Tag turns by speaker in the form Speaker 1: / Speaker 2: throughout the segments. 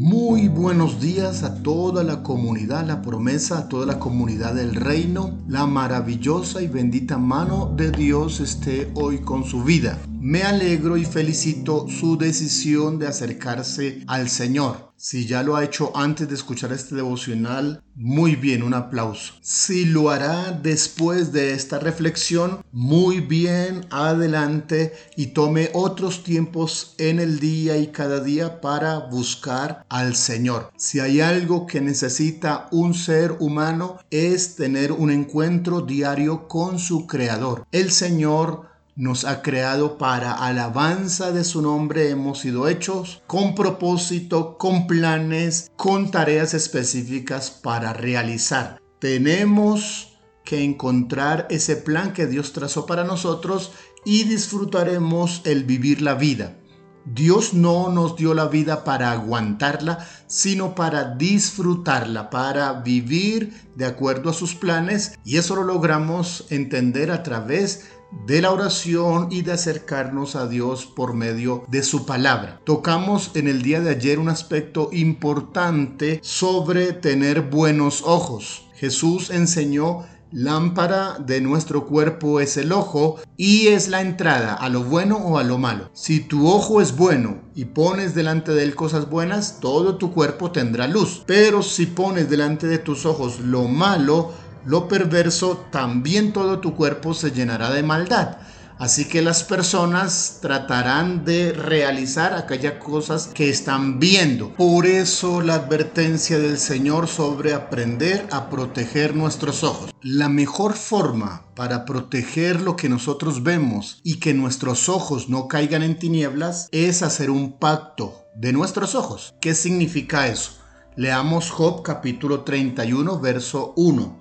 Speaker 1: Muy buenos días a toda la comunidad, la promesa, a toda la comunidad del reino. La maravillosa y bendita mano de Dios esté hoy con su vida. Me alegro y felicito su decisión de acercarse al Señor. Si ya lo ha hecho antes de escuchar este devocional, muy bien, un aplauso. Si lo hará después de esta reflexión, muy bien, adelante y tome otros tiempos en el día y cada día para buscar al Señor. Si hay algo que necesita un ser humano es tener un encuentro diario con su Creador. El Señor nos ha creado para alabanza de su nombre, hemos sido hechos con propósito, con planes, con tareas específicas para realizar. Tenemos que encontrar ese plan que Dios trazó para nosotros y disfrutaremos el vivir la vida. Dios no nos dio la vida para aguantarla, sino para disfrutarla, para vivir de acuerdo a sus planes y eso lo logramos entender a través de la oración y de acercarnos a Dios por medio de su palabra. Tocamos en el día de ayer un aspecto importante sobre tener buenos ojos. Jesús enseñó Lámpara de nuestro cuerpo es el ojo y es la entrada a lo bueno o a lo malo. Si tu ojo es bueno y pones delante de él cosas buenas, todo tu cuerpo tendrá luz. Pero si pones delante de tus ojos lo malo, lo perverso, también todo tu cuerpo se llenará de maldad. Así que las personas tratarán de realizar aquellas cosas que están viendo. Por eso la advertencia del Señor sobre aprender a proteger nuestros ojos. La mejor forma para proteger lo que nosotros vemos y que nuestros ojos no caigan en tinieblas es hacer un pacto de nuestros ojos. ¿Qué significa eso? Leamos Job capítulo 31 verso 1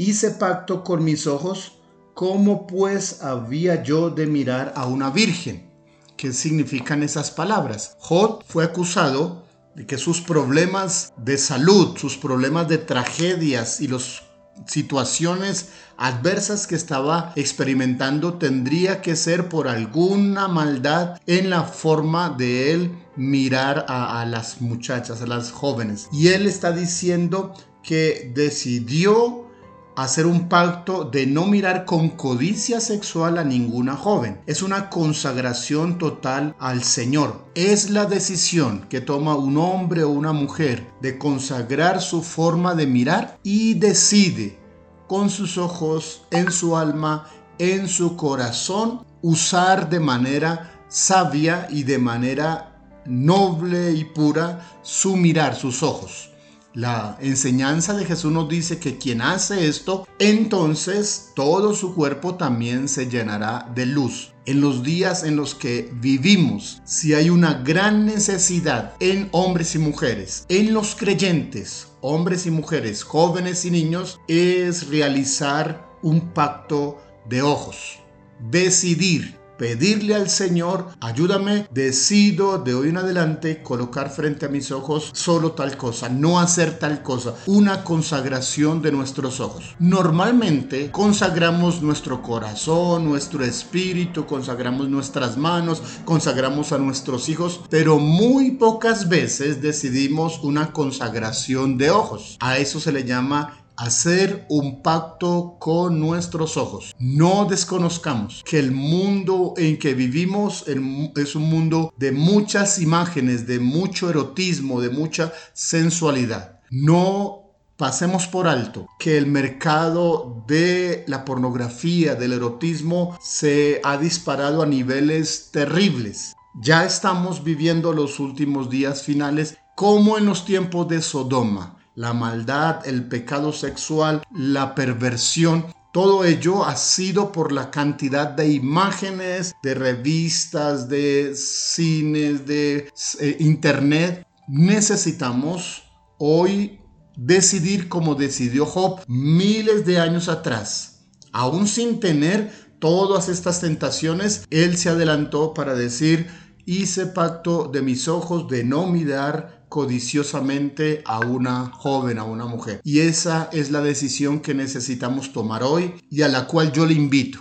Speaker 1: hice pacto con mis ojos, ¿cómo pues había yo de mirar a una virgen? ¿Qué significan esas palabras? Job fue acusado de que sus problemas de salud, sus problemas de tragedias y las situaciones adversas que estaba experimentando tendría que ser por alguna maldad en la forma de él mirar a las muchachas, a las jóvenes. Y él está diciendo que decidió hacer un pacto de no mirar con codicia sexual a ninguna joven. Es una consagración total al Señor. Es la decisión que toma un hombre o una mujer de consagrar su forma de mirar y decide con sus ojos, en su alma, en su corazón, usar de manera sabia y de manera noble y pura su mirar, sus ojos. La enseñanza de Jesús nos dice que quien hace esto, entonces todo su cuerpo también se llenará de luz. En los días en los que vivimos, si hay una gran necesidad en hombres y mujeres, en los creyentes, hombres y mujeres, jóvenes y niños, es realizar un pacto de ojos. Decidir pedirle al Señor, ayúdame, decido de hoy en adelante colocar frente a mis ojos solo tal cosa, no hacer tal cosa, una consagración de nuestros ojos. Normalmente consagramos nuestro corazón, nuestro espíritu, consagramos nuestras manos, consagramos a nuestros hijos, pero muy pocas veces decidimos una consagración de ojos. A eso se le llama hacer un pacto con nuestros ojos. No desconozcamos que el mundo en que vivimos es un mundo de muchas imágenes, de mucho erotismo, de mucha sensualidad. No pasemos por alto que el mercado de la pornografía, del erotismo, se ha disparado a niveles terribles. Ya estamos viviendo los últimos días finales como en los tiempos de Sodoma la maldad, el pecado sexual, la perversión. Todo ello ha sido por la cantidad de imágenes, de revistas, de cines, de eh, internet. Necesitamos hoy decidir como decidió Job miles de años atrás. Aún sin tener todas estas tentaciones, él se adelantó para decir, hice pacto de mis ojos de no mirar codiciosamente a una joven, a una mujer. Y esa es la decisión que necesitamos tomar hoy y a la cual yo le invito.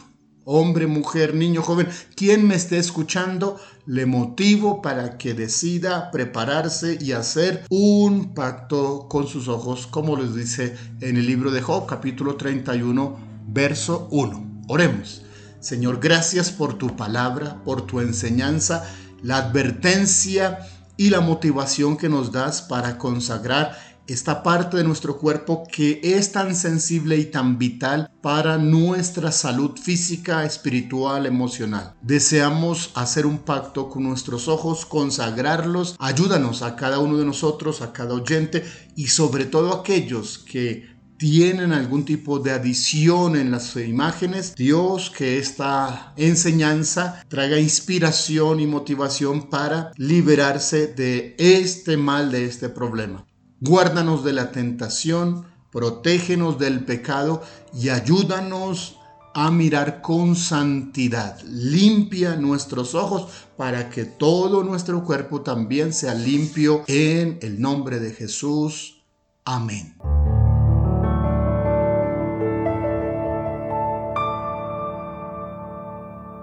Speaker 1: hombre, mujer, niño, joven, quien me esté escuchando, le motivo para que decida prepararse y hacer un pacto con sus ojos, como les dice en el libro de Job, capítulo 31, verso 1. Oremos. Señor, gracias por tu palabra, por tu enseñanza, la advertencia y la motivación que nos das para consagrar esta parte de nuestro cuerpo que es tan sensible y tan vital para nuestra salud física, espiritual, emocional. Deseamos hacer un pacto con nuestros ojos, consagrarlos. Ayúdanos a cada uno de nosotros, a cada oyente y sobre todo a aquellos que tienen algún tipo de adición en las imágenes, Dios que esta enseñanza traiga inspiración y motivación para liberarse de este mal, de este problema. Guárdanos de la tentación, protégenos del pecado y ayúdanos a mirar con santidad. Limpia nuestros ojos para que todo nuestro cuerpo también sea limpio en el nombre de Jesús. Amén.